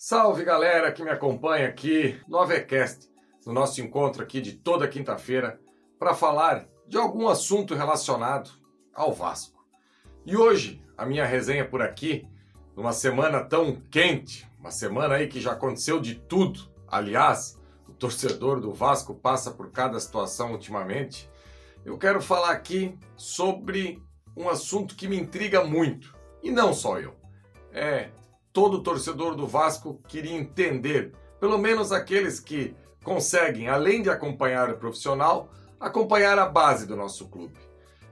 Salve galera que me acompanha aqui no Avecast, no nosso encontro aqui de toda quinta-feira, para falar de algum assunto relacionado ao Vasco. E hoje, a minha resenha por aqui, numa semana tão quente, uma semana aí que já aconteceu de tudo. Aliás, o torcedor do Vasco passa por cada situação ultimamente. Eu quero falar aqui sobre um assunto que me intriga muito, e não só eu. É todo torcedor do Vasco queria entender, pelo menos aqueles que conseguem, além de acompanhar o profissional, acompanhar a base do nosso clube.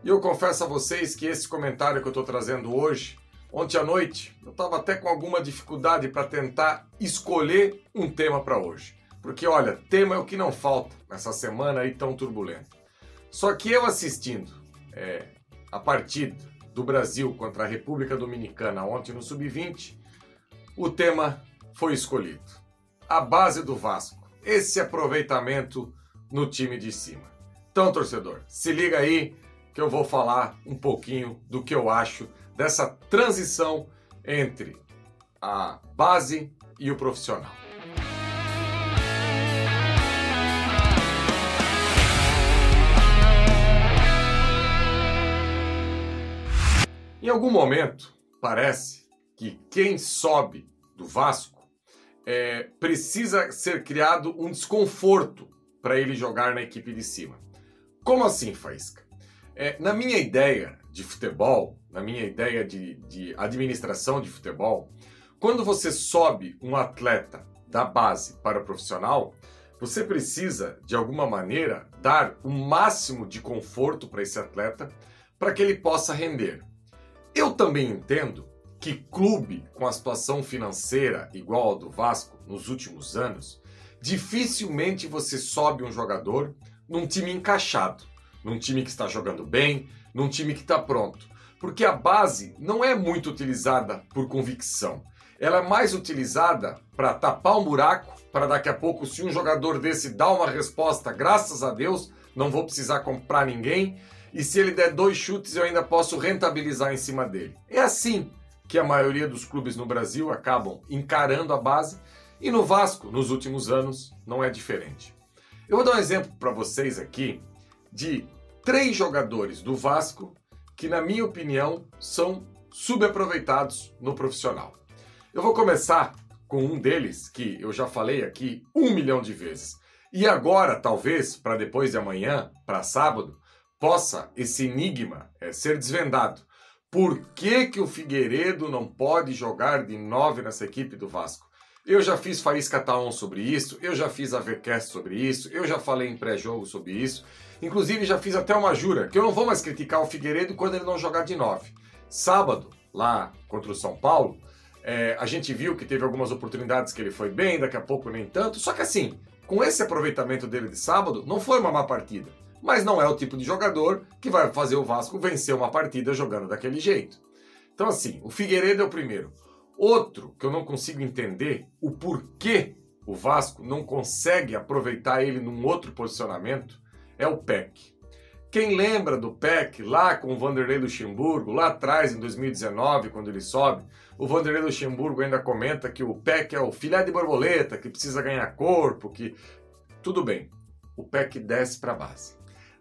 E eu confesso a vocês que esse comentário que eu estou trazendo hoje, ontem à noite, eu estava até com alguma dificuldade para tentar escolher um tema para hoje. Porque olha, tema é o que não falta nessa semana aí tão turbulenta. Só que eu assistindo é, a partida do Brasil contra a República Dominicana ontem no Sub-20, o tema foi escolhido. A base do Vasco. Esse aproveitamento no time de cima. Então, torcedor, se liga aí que eu vou falar um pouquinho do que eu acho dessa transição entre a base e o profissional. Em algum momento, parece que quem sobe do Vasco é, precisa ser criado um desconforto para ele jogar na equipe de cima. Como assim, Faísca? É, na minha ideia de futebol, na minha ideia de, de administração de futebol, quando você sobe um atleta da base para o profissional, você precisa, de alguma maneira, dar o máximo de conforto para esse atleta para que ele possa render. Eu também entendo que clube com a situação financeira igual ao do Vasco nos últimos anos, dificilmente você sobe um jogador num time encaixado, num time que está jogando bem, num time que está pronto. Porque a base não é muito utilizada por convicção. Ela é mais utilizada para tapar um buraco, para daqui a pouco, se um jogador desse dá uma resposta, graças a Deus, não vou precisar comprar ninguém. E se ele der dois chutes, eu ainda posso rentabilizar em cima dele. É assim que a maioria dos clubes no Brasil acabam encarando a base e no Vasco, nos últimos anos, não é diferente. Eu vou dar um exemplo para vocês aqui de três jogadores do Vasco que, na minha opinião, são subaproveitados no profissional. Eu vou começar com um deles que eu já falei aqui um milhão de vezes. E agora, talvez, para depois de amanhã, para sábado, possa esse enigma é, ser desvendado. Por que, que o Figueiredo não pode jogar de 9 nessa equipe do Vasco? Eu já fiz Faísca Taon sobre isso, eu já fiz a VCast sobre isso, eu já falei em pré-jogo sobre isso. Inclusive já fiz até uma jura que eu não vou mais criticar o Figueiredo quando ele não jogar de 9. Sábado, lá contra o São Paulo, é, a gente viu que teve algumas oportunidades que ele foi bem, daqui a pouco nem tanto. Só que assim, com esse aproveitamento dele de sábado, não foi uma má partida mas não é o tipo de jogador que vai fazer o Vasco vencer uma partida jogando daquele jeito. Então, assim, o Figueiredo é o primeiro. Outro que eu não consigo entender o porquê o Vasco não consegue aproveitar ele num outro posicionamento é o PEC. Quem lembra do PEC lá com o Vanderlei Luxemburgo, lá atrás em 2019, quando ele sobe, o Vanderlei Luxemburgo ainda comenta que o PEC é o filé de borboleta, que precisa ganhar corpo, que. Tudo bem, o PEC desce para a base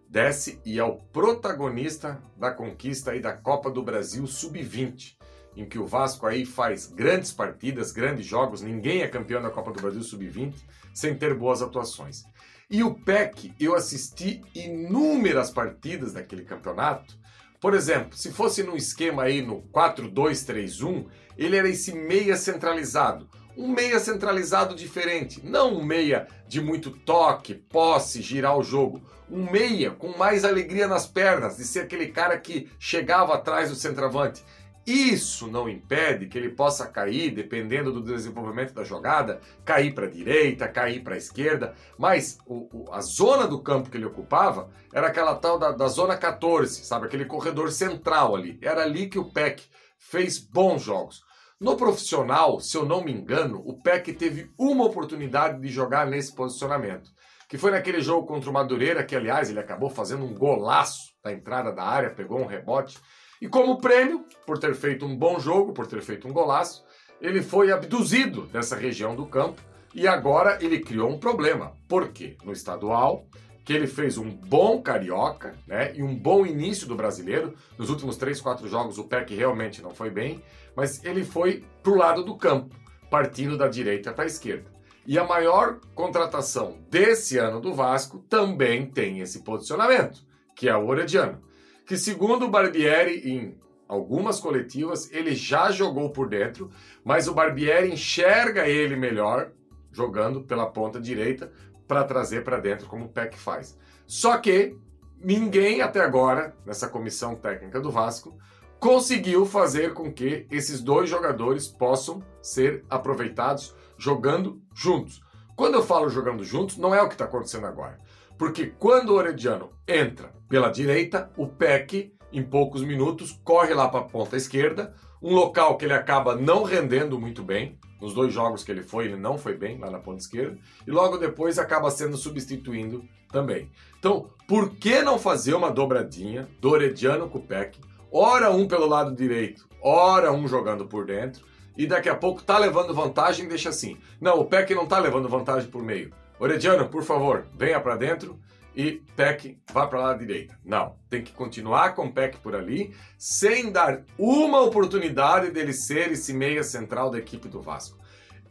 desce e é o protagonista da conquista aí da Copa do Brasil Sub-20, em que o Vasco aí faz grandes partidas, grandes jogos, ninguém é campeão da Copa do Brasil Sub-20 sem ter boas atuações. E o PEC, eu assisti inúmeras partidas daquele campeonato. Por exemplo, se fosse no esquema aí no 4-2-3-1, ele era esse meia centralizado, um meia centralizado diferente, não um meia de muito toque, posse, girar o jogo. Um meia com mais alegria nas pernas, de ser aquele cara que chegava atrás do centroavante. Isso não impede que ele possa cair, dependendo do desenvolvimento da jogada, cair para a direita, cair para a esquerda, mas o, o, a zona do campo que ele ocupava era aquela tal da, da zona 14, sabe? Aquele corredor central ali. Era ali que o PEC fez bons jogos. No profissional, se eu não me engano, o Peck teve uma oportunidade de jogar nesse posicionamento, que foi naquele jogo contra o Madureira, que aliás ele acabou fazendo um golaço da entrada da área, pegou um rebote. E como prêmio, por ter feito um bom jogo, por ter feito um golaço, ele foi abduzido dessa região do campo e agora ele criou um problema. Por quê? No estadual, que ele fez um bom carioca, né? E um bom início do brasileiro. Nos últimos três, quatro jogos o PEC realmente não foi bem, mas ele foi pro lado do campo, partindo da direita para a esquerda. E a maior contratação desse ano do Vasco também tem esse posicionamento, que é o Orediano, que segundo o Barbieri em algumas coletivas ele já jogou por dentro, mas o Barbieri enxerga ele melhor jogando pela ponta direita para trazer para dentro como o PEC faz. Só que ninguém até agora nessa comissão técnica do Vasco conseguiu fazer com que esses dois jogadores possam ser aproveitados jogando juntos. Quando eu falo jogando juntos, não é o que está acontecendo agora. Porque quando o Orediano entra pela direita, o PEC, em poucos minutos, corre lá para a ponta esquerda, um local que ele acaba não rendendo muito bem. Nos dois jogos que ele foi, ele não foi bem lá na ponta esquerda. E logo depois acaba sendo substituindo também. Então, por que não fazer uma dobradinha do Orediano com o Peck? Ora um pelo lado direito, ora um jogando por dentro. E daqui a pouco tá levando vantagem, deixa assim. Não, o Peck não tá levando vantagem por meio. Orediano, por favor, venha para dentro e Peck vá para lá à direita. Não, tem que continuar com o Peck por ali, sem dar uma oportunidade dele ser esse meia central da equipe do Vasco.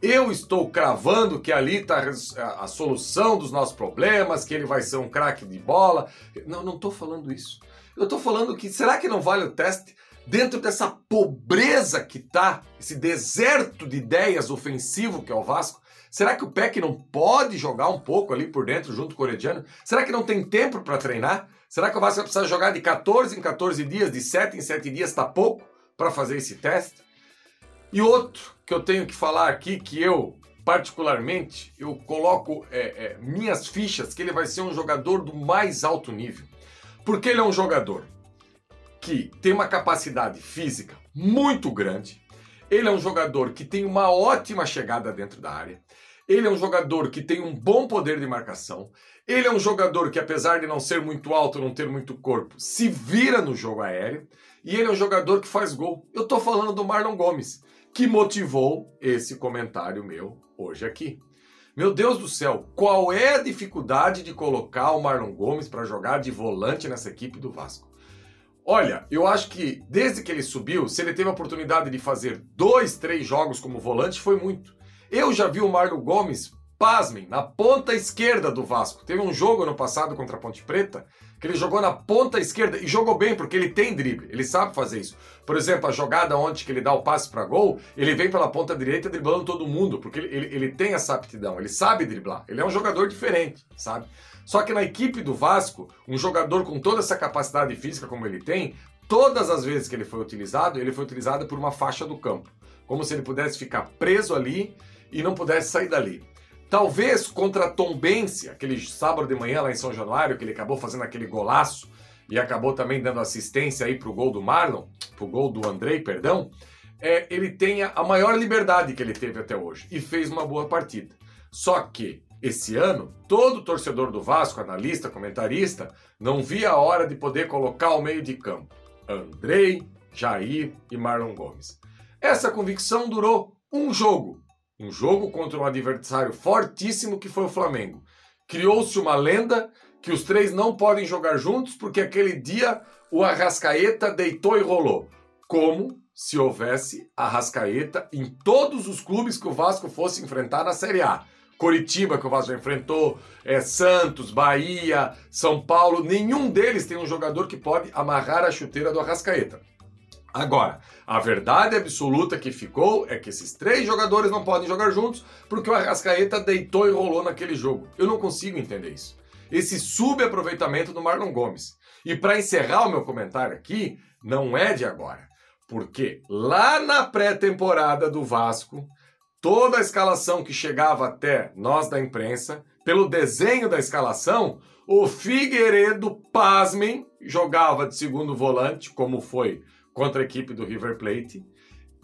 Eu estou cravando que ali está a solução dos nossos problemas, que ele vai ser um craque de bola. Não, não estou falando isso. Eu estou falando que será que não vale o teste dentro dessa pobreza que tá, esse deserto de ideias ofensivo que é o Vasco? Será que o Peck não pode jogar um pouco ali por dentro junto com o Orediano? Será que não tem tempo para treinar? Será que o Vasco vai precisar jogar de 14 em 14 dias, de 7 em 7 dias, está pouco para fazer esse teste? E outro que eu tenho que falar aqui, que eu, particularmente, eu coloco é, é, minhas fichas, que ele vai ser um jogador do mais alto nível. Porque ele é um jogador que tem uma capacidade física muito grande, ele é um jogador que tem uma ótima chegada dentro da área, ele é um jogador que tem um bom poder de marcação. Ele é um jogador que, apesar de não ser muito alto, não ter muito corpo, se vira no jogo aéreo. E ele é um jogador que faz gol. Eu tô falando do Marlon Gomes, que motivou esse comentário meu hoje aqui. Meu Deus do céu, qual é a dificuldade de colocar o Marlon Gomes para jogar de volante nessa equipe do Vasco? Olha, eu acho que desde que ele subiu, se ele teve a oportunidade de fazer dois, três jogos como volante, foi muito. Eu já vi o Marlon Gomes, pasmem, na ponta esquerda do Vasco. Teve um jogo no passado contra a Ponte Preta que ele jogou na ponta esquerda e jogou bem porque ele tem drible, ele sabe fazer isso. Por exemplo, a jogada onde que ele dá o passe para gol, ele vem pela ponta direita driblando todo mundo, porque ele, ele, ele tem essa aptidão, ele sabe driblar. Ele é um jogador diferente, sabe? Só que na equipe do Vasco, um jogador com toda essa capacidade física como ele tem, todas as vezes que ele foi utilizado, ele foi utilizado por uma faixa do campo. Como se ele pudesse ficar preso ali e não pudesse sair dali. Talvez contra a Tombense, aquele sábado de manhã lá em São Januário, que ele acabou fazendo aquele golaço e acabou também dando assistência aí pro gol do Marlon, pro gol do Andrei, perdão, é, ele tenha a maior liberdade que ele teve até hoje e fez uma boa partida. Só que esse ano, todo torcedor do Vasco, analista, comentarista, não via a hora de poder colocar ao meio de campo Andrei, Jair e Marlon Gomes. Essa convicção durou um jogo um jogo contra um adversário fortíssimo que foi o Flamengo. Criou-se uma lenda que os três não podem jogar juntos porque aquele dia o Arrascaeta deitou e rolou. Como se houvesse Arrascaeta em todos os clubes que o Vasco fosse enfrentar na Série A. Coritiba, que o Vasco enfrentou, é, Santos, Bahia, São Paulo, nenhum deles tem um jogador que pode amarrar a chuteira do Arrascaeta. Agora, a verdade absoluta que ficou é que esses três jogadores não podem jogar juntos porque o Arrascaeta deitou e rolou naquele jogo. Eu não consigo entender isso. Esse subaproveitamento do Marlon Gomes. E para encerrar o meu comentário aqui, não é de agora. Porque lá na pré-temporada do Vasco, toda a escalação que chegava até nós da imprensa, pelo desenho da escalação, o Figueiredo, pasmem, jogava de segundo volante, como foi contra a equipe do River Plate.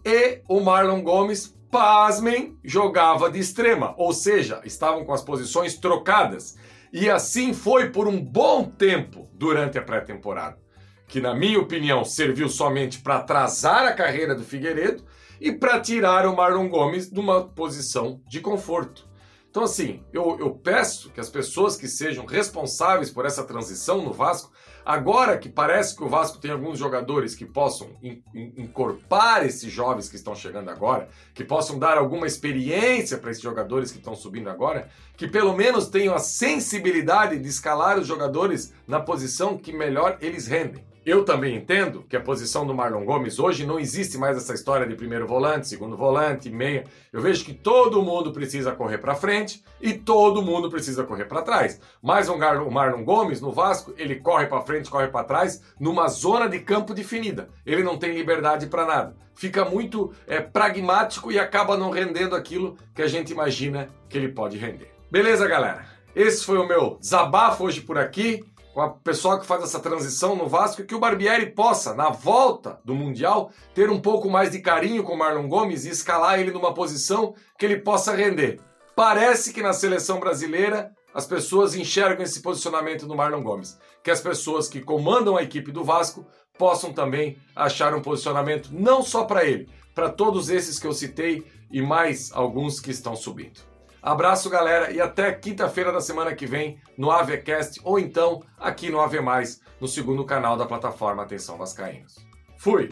E o Marlon Gomes, pasmem, jogava de extrema, ou seja, estavam com as posições trocadas. E assim foi por um bom tempo durante a pré-temporada, que na minha opinião serviu somente para atrasar a carreira do Figueiredo e para tirar o Marlon Gomes de uma posição de conforto. Então, assim, eu, eu peço que as pessoas que sejam responsáveis por essa transição no Vasco, agora que parece que o Vasco tem alguns jogadores que possam incorporar esses jovens que estão chegando agora, que possam dar alguma experiência para esses jogadores que estão subindo agora, que pelo menos tenham a sensibilidade de escalar os jogadores na posição que melhor eles rendem. Eu também entendo que a posição do Marlon Gomes hoje não existe mais essa história de primeiro volante, segundo volante, meia. Eu vejo que todo mundo precisa correr para frente e todo mundo precisa correr para trás. Mas o Marlon Gomes no Vasco, ele corre para frente, corre para trás, numa zona de campo definida. Ele não tem liberdade para nada. Fica muito é, pragmático e acaba não rendendo aquilo que a gente imagina que ele pode render. Beleza, galera? Esse foi o meu desabafo hoje por aqui com a pessoa que faz essa transição no Vasco, que o Barbieri possa, na volta do Mundial, ter um pouco mais de carinho com o Marlon Gomes e escalar ele numa posição que ele possa render. Parece que na seleção brasileira as pessoas enxergam esse posicionamento do Marlon Gomes. Que as pessoas que comandam a equipe do Vasco possam também achar um posicionamento não só para ele, para todos esses que eu citei e mais alguns que estão subindo. Abraço, galera, e até quinta-feira da semana que vem no AVCast ou então aqui no AV no segundo canal da plataforma Atenção Vascaínos. Fui!